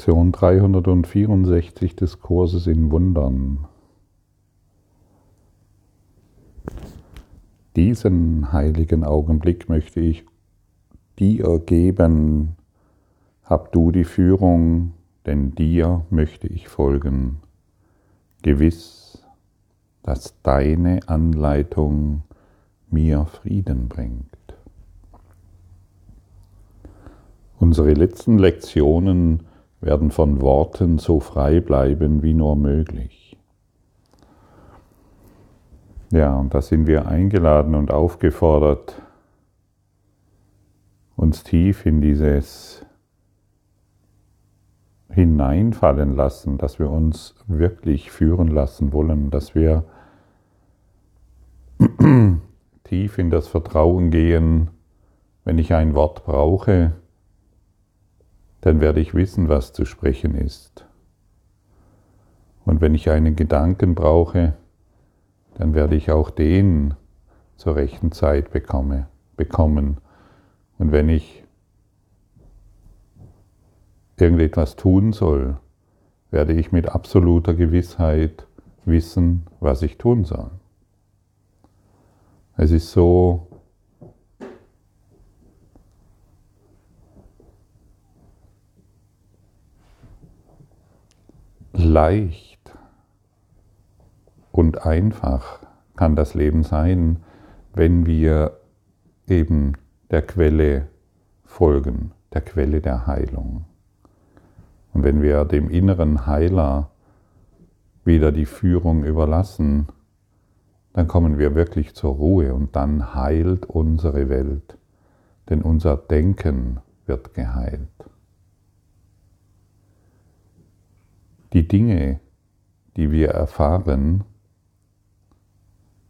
Lektion 364 des Kurses in Wundern. Diesen heiligen Augenblick möchte ich dir geben. Hab du die Führung, denn dir möchte ich folgen. Gewiss, dass deine Anleitung mir Frieden bringt. Unsere letzten Lektionen werden von Worten so frei bleiben wie nur möglich. Ja, und da sind wir eingeladen und aufgefordert, uns tief in dieses hineinfallen lassen, dass wir uns wirklich führen lassen wollen, dass wir tief in das Vertrauen gehen, wenn ich ein Wort brauche, dann werde ich wissen, was zu sprechen ist. Und wenn ich einen Gedanken brauche, dann werde ich auch den zur rechten Zeit bekomme, bekommen. Und wenn ich irgendetwas tun soll, werde ich mit absoluter Gewissheit wissen, was ich tun soll. Es ist so leicht und einfach kann das Leben sein, wenn wir eben der Quelle folgen, der Quelle der Heilung. Und wenn wir dem inneren Heiler wieder die Führung überlassen, dann kommen wir wirklich zur Ruhe und dann heilt unsere Welt, denn unser Denken wird geheilt. Die Dinge, die wir erfahren,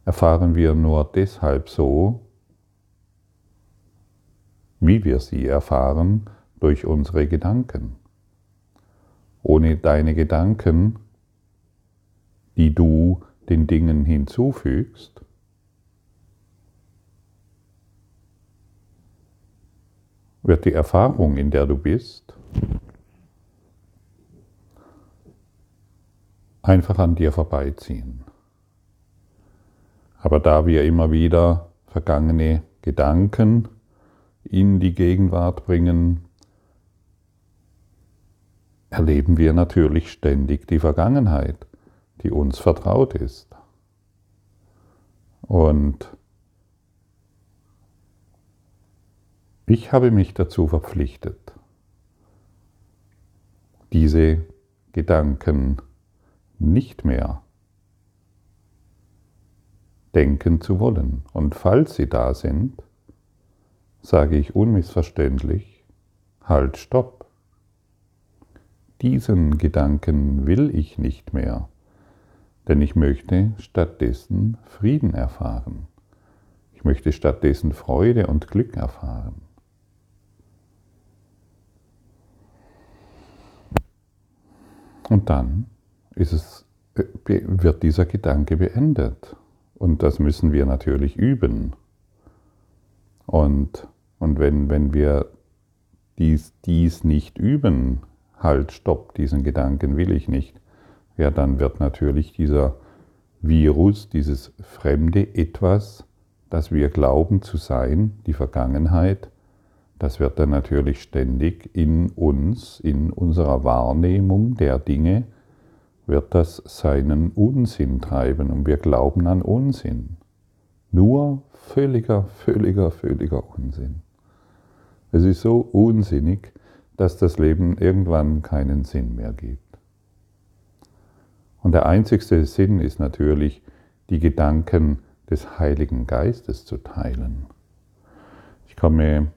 erfahren wir nur deshalb so, wie wir sie erfahren, durch unsere Gedanken. Ohne deine Gedanken, die du den Dingen hinzufügst, wird die Erfahrung, in der du bist, einfach an dir vorbeiziehen. Aber da wir immer wieder vergangene Gedanken in die Gegenwart bringen, erleben wir natürlich ständig die Vergangenheit, die uns vertraut ist. Und ich habe mich dazu verpflichtet, diese Gedanken nicht mehr denken zu wollen. Und falls sie da sind, sage ich unmissverständlich, halt, stopp. Diesen Gedanken will ich nicht mehr, denn ich möchte stattdessen Frieden erfahren. Ich möchte stattdessen Freude und Glück erfahren. Und dann es, äh, wird dieser Gedanke beendet. Und das müssen wir natürlich üben. Und, und wenn, wenn wir dies, dies nicht üben, halt, stopp, diesen Gedanken will ich nicht, ja, dann wird natürlich dieser Virus, dieses fremde Etwas, das wir glauben zu sein, die Vergangenheit, das wird dann natürlich ständig in uns, in unserer Wahrnehmung der Dinge, wird das seinen Unsinn treiben und wir glauben an Unsinn. Nur völliger, völliger, völliger Unsinn. Es ist so unsinnig, dass das Leben irgendwann keinen Sinn mehr gibt. Und der einzigste Sinn ist natürlich, die Gedanken des Heiligen Geistes zu teilen. Ich komme,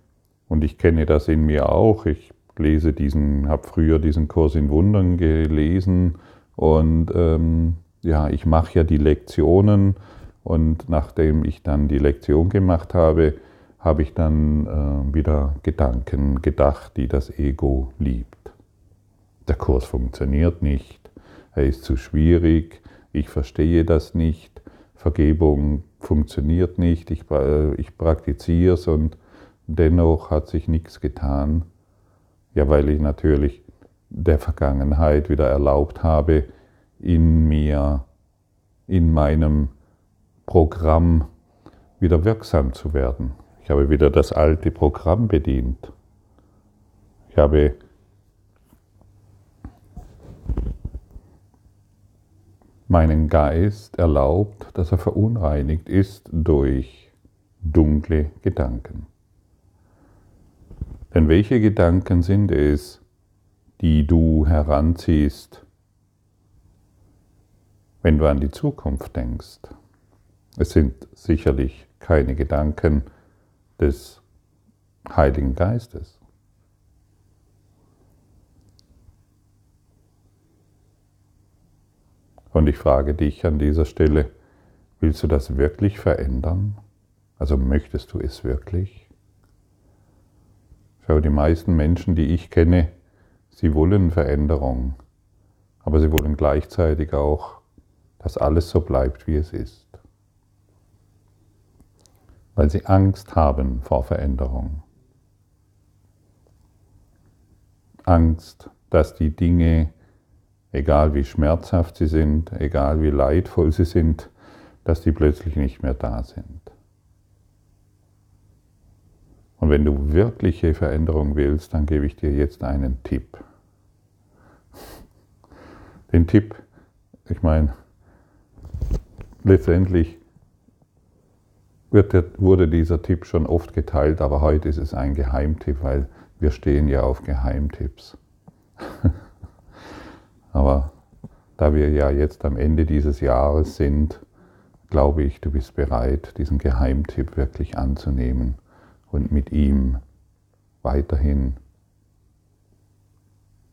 und ich kenne das in mir auch, ich lese diesen, habe früher diesen Kurs in Wundern gelesen und ähm, ja, ich mache ja die Lektionen und nachdem ich dann die Lektion gemacht habe, habe ich dann äh, wieder Gedanken gedacht, die das Ego liebt. Der Kurs funktioniert nicht, er ist zu schwierig, ich verstehe das nicht, Vergebung funktioniert nicht, ich, äh, ich praktiziere es und dennoch hat sich nichts getan. Ja, weil ich natürlich der Vergangenheit wieder erlaubt habe, in mir, in meinem Programm wieder wirksam zu werden. Ich habe wieder das alte Programm bedient. Ich habe meinen Geist erlaubt, dass er verunreinigt ist durch dunkle Gedanken. Denn welche Gedanken sind es, die du heranziehst, wenn du an die Zukunft denkst? Es sind sicherlich keine Gedanken des Heiligen Geistes. Und ich frage dich an dieser Stelle, willst du das wirklich verändern? Also möchtest du es wirklich? Schau, die meisten Menschen, die ich kenne, sie wollen Veränderung, aber sie wollen gleichzeitig auch, dass alles so bleibt, wie es ist. Weil sie Angst haben vor Veränderung. Angst, dass die Dinge egal wie schmerzhaft sie sind, egal wie leidvoll sie sind, dass die plötzlich nicht mehr da sind. Und wenn du wirkliche Veränderung willst, dann gebe ich dir jetzt einen Tipp. Den Tipp, ich meine, letztendlich wird, wurde dieser Tipp schon oft geteilt, aber heute ist es ein Geheimtipp, weil wir stehen ja auf Geheimtipps. Aber da wir ja jetzt am Ende dieses Jahres sind, glaube ich, du bist bereit, diesen Geheimtipp wirklich anzunehmen und mit ihm weiterhin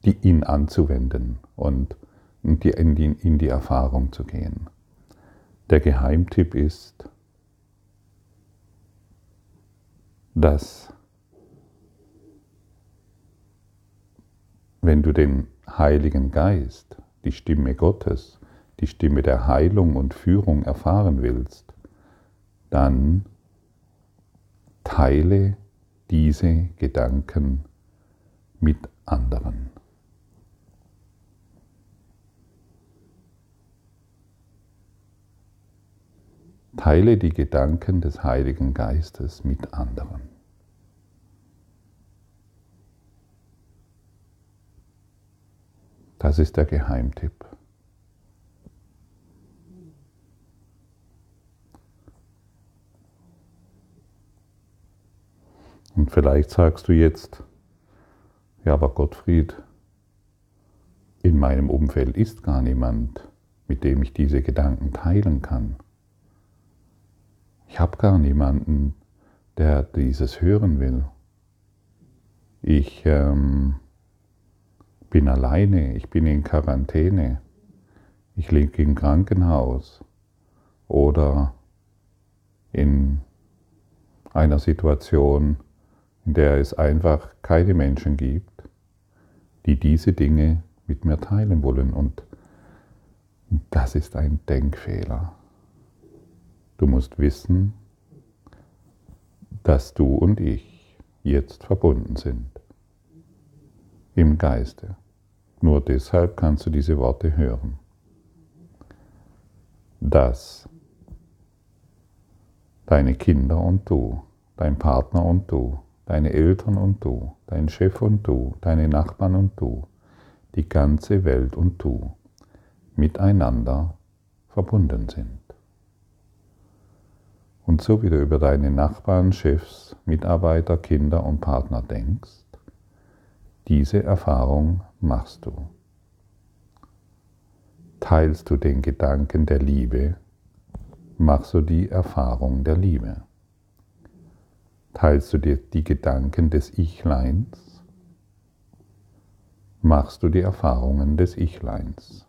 die, ihn anzuwenden und in die, in, die, in die Erfahrung zu gehen. Der Geheimtipp ist, dass wenn du den Heiligen Geist, die Stimme Gottes, die Stimme der Heilung und Führung erfahren willst, dann teile diese Gedanken mit anderen. Teile die Gedanken des Heiligen Geistes mit anderen. Das ist der Geheimtipp. Und vielleicht sagst du jetzt, ja, aber Gottfried, in meinem Umfeld ist gar niemand, mit dem ich diese Gedanken teilen kann. Ich habe gar niemanden, der dieses hören will. Ich ähm, bin alleine, ich bin in Quarantäne, ich liege im Krankenhaus oder in einer Situation, in der es einfach keine Menschen gibt, die diese Dinge mit mir teilen wollen. Und das ist ein Denkfehler. Du musst wissen, dass du und ich jetzt verbunden sind im Geiste. Nur deshalb kannst du diese Worte hören. Dass deine Kinder und du, dein Partner und du, deine Eltern und du, dein Chef und du, deine Nachbarn und du, die ganze Welt und du miteinander verbunden sind. Und so wie du über deine Nachbarn, Chefs, Mitarbeiter, Kinder und Partner denkst, diese Erfahrung machst du. Teilst du den Gedanken der Liebe, machst du die Erfahrung der Liebe. Teilst du dir die Gedanken des Ichleins, machst du die Erfahrungen des Ichleins.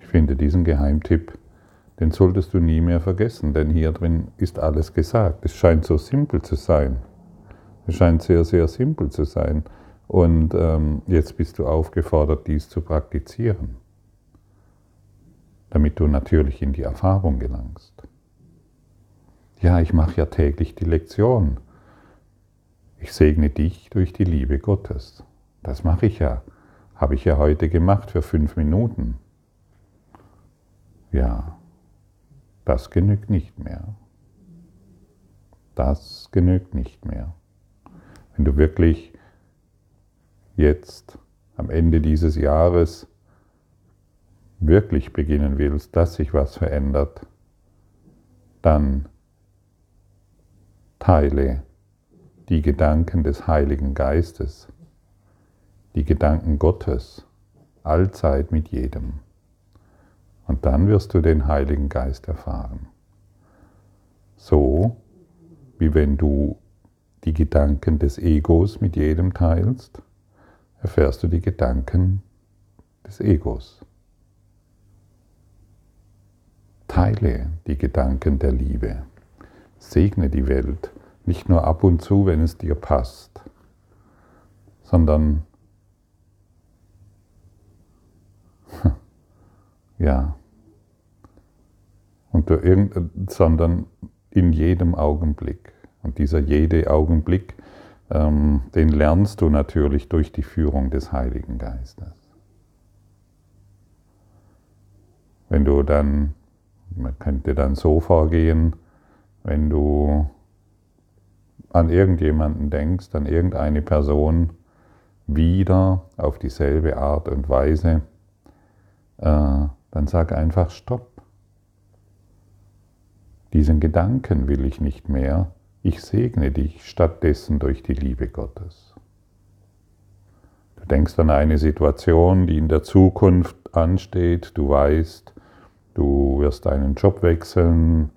Ich finde diesen Geheimtipp den solltest du nie mehr vergessen, denn hier drin ist alles gesagt. Es scheint so simpel zu sein. Es scheint sehr, sehr simpel zu sein. Und ähm, jetzt bist du aufgefordert, dies zu praktizieren, damit du natürlich in die Erfahrung gelangst. Ja, ich mache ja täglich die Lektion. Ich segne dich durch die Liebe Gottes. Das mache ich ja. Habe ich ja heute gemacht für fünf Minuten. Ja, das genügt nicht mehr. Das genügt nicht mehr. Wenn du wirklich jetzt am Ende dieses Jahres wirklich beginnen willst, dass sich was verändert, dann teile die Gedanken des Heiligen Geistes, die Gedanken Gottes, allzeit mit jedem. Und dann wirst du den Heiligen Geist erfahren. So wie wenn du die Gedanken des Egos mit jedem teilst, erfährst du die Gedanken des Egos. Teile die Gedanken der Liebe. Segne die Welt, nicht nur ab und zu, wenn es dir passt, sondern ja, und sondern in jedem Augenblick. Und dieser jede Augenblick, ähm, den lernst du natürlich durch die Führung des Heiligen Geistes. Wenn du dann, man könnte dann so vorgehen, wenn du an irgendjemanden denkst, an irgendeine Person, wieder auf dieselbe Art und Weise, äh, dann sag einfach Stopp. Diesen Gedanken will ich nicht mehr, ich segne dich stattdessen durch die Liebe Gottes. Du denkst an eine Situation, die in der Zukunft ansteht, du weißt, du wirst einen Job wechseln,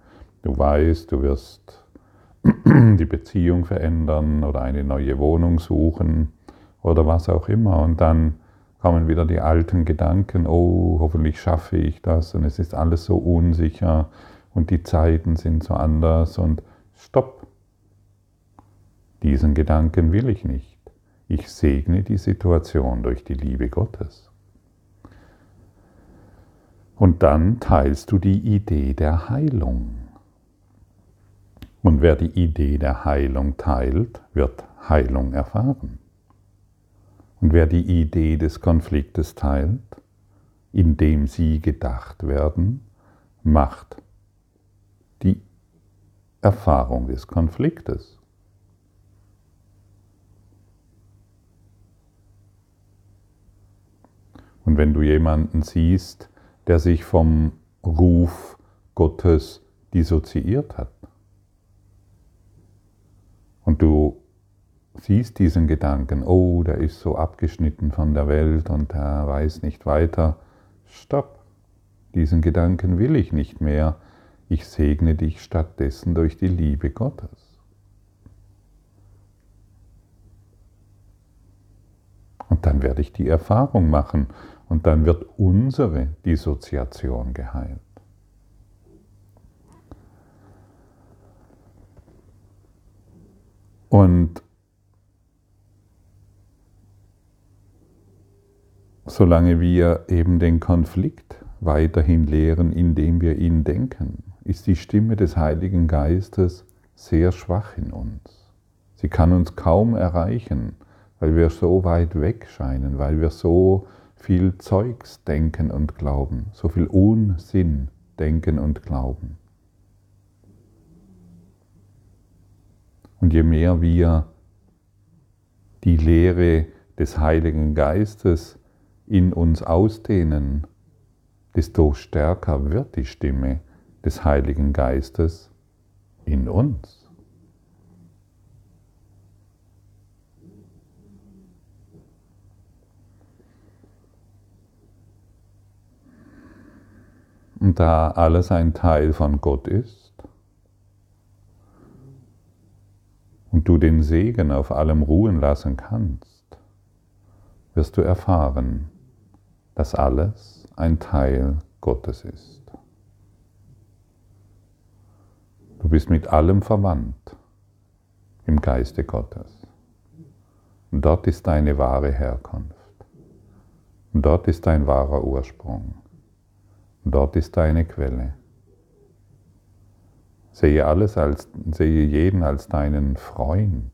du weißt, du wirst die Beziehung verändern oder eine neue Wohnung suchen oder was auch immer. Und dann kommen wieder die alten Gedanken, oh, hoffentlich schaffe ich das und es ist alles so unsicher und die Zeiten sind so anders und stopp. Diesen Gedanken will ich nicht. Ich segne die Situation durch die Liebe Gottes. Und dann teilst du die Idee der Heilung. Und wer die Idee der Heilung teilt, wird Heilung erfahren. Und wer die Idee des Konfliktes teilt, indem sie gedacht werden, macht die Erfahrung des Konfliktes. Und wenn du jemanden siehst, der sich vom Ruf Gottes dissoziiert hat, und du siehst diesen Gedanken, oh, der ist so abgeschnitten von der Welt und er weiß nicht weiter. Stopp, diesen Gedanken will ich nicht mehr. Ich segne dich stattdessen durch die Liebe Gottes. Und dann werde ich die Erfahrung machen und dann wird unsere Dissoziation geheilt. Und solange wir eben den Konflikt weiterhin lehren, indem wir ihn denken, ist die Stimme des Heiligen Geistes sehr schwach in uns. Sie kann uns kaum erreichen, weil wir so weit weg scheinen, weil wir so viel Zeugs denken und glauben, so viel Unsinn denken und glauben. Und je mehr wir die Lehre des Heiligen Geistes in uns ausdehnen, desto stärker wird die Stimme des Heiligen Geistes in uns. Da alles ein Teil von Gott ist, und du den Segen auf allem ruhen lassen kannst, wirst du erfahren, dass alles ein Teil Gottes ist. Du bist mit allem verwandt im Geiste Gottes. Und dort ist deine wahre Herkunft. Und dort ist dein wahrer Ursprung dort ist deine Quelle. Sehe alles als, sehe jeden als deinen Freund,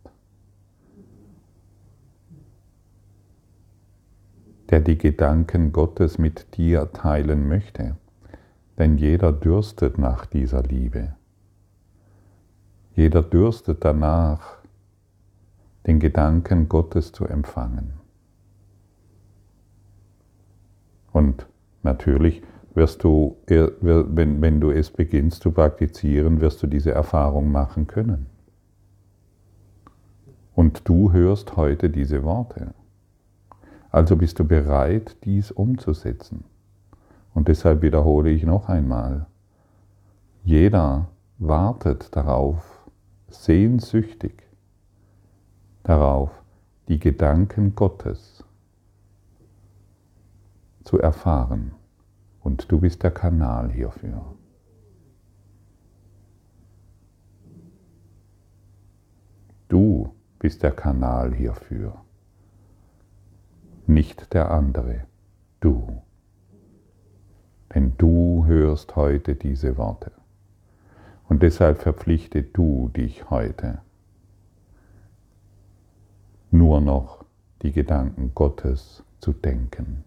der die Gedanken Gottes mit dir teilen möchte, denn jeder dürstet nach dieser Liebe. Jeder dürstet danach, den Gedanken Gottes zu empfangen. Und natürlich wirst du, wenn, wenn du es beginnst zu praktizieren, wirst du diese Erfahrung machen können. Und du hörst heute diese Worte. Also bist du bereit, dies umzusetzen. Und deshalb wiederhole ich noch einmal, jeder wartet darauf, sehnsüchtig darauf, die Gedanken Gottes zu erfahren. Und du bist der Kanal hierfür. Du bist der Kanal hierfür nicht der andere, du. Denn du hörst heute diese Worte. Und deshalb verpflichte du dich heute, nur noch die Gedanken Gottes zu denken,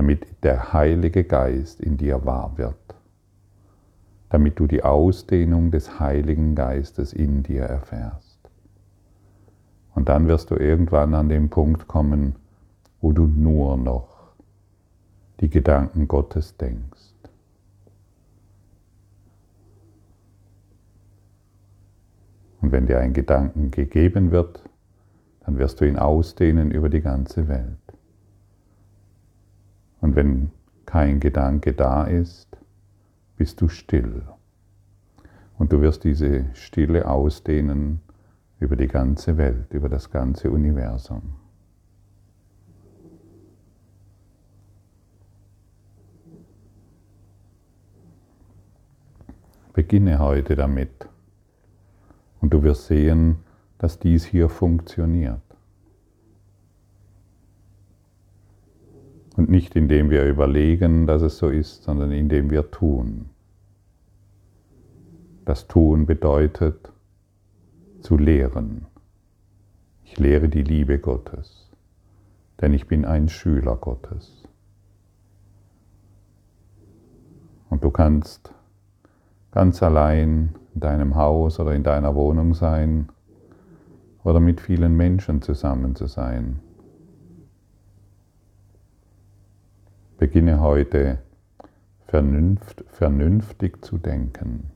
damit der Heilige Geist in dir wahr wird, damit du die Ausdehnung des Heiligen Geistes in dir erfährst. Und dann wirst du irgendwann an den Punkt kommen, wo du nur noch die Gedanken Gottes denkst. Und wenn dir ein Gedanken gegeben wird, dann wirst du ihn ausdehnen über die ganze Welt. Und wenn kein Gedanke da ist, bist du still. Und du wirst diese Stille ausdehnen über die ganze Welt, über das ganze Universum. Beginne heute damit und du wirst sehen, dass dies hier funktioniert. Und nicht indem wir überlegen, dass es so ist, sondern indem wir tun. Das Tun bedeutet, zu lehren. Ich lehre die Liebe Gottes, denn ich bin ein Schüler Gottes. Und du kannst ganz allein in deinem Haus oder in deiner Wohnung sein oder mit vielen Menschen zusammen zu sein. Beginne heute vernünftig zu denken.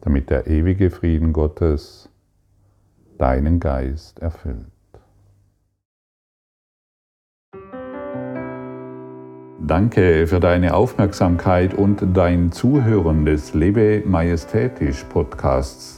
damit der ewige Frieden Gottes deinen Geist erfüllt. Danke für deine Aufmerksamkeit und dein Zuhören des Lebe Majestätisch Podcasts.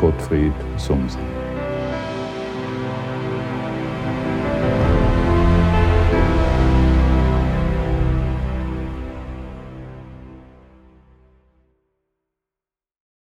Gottfried Sumsen.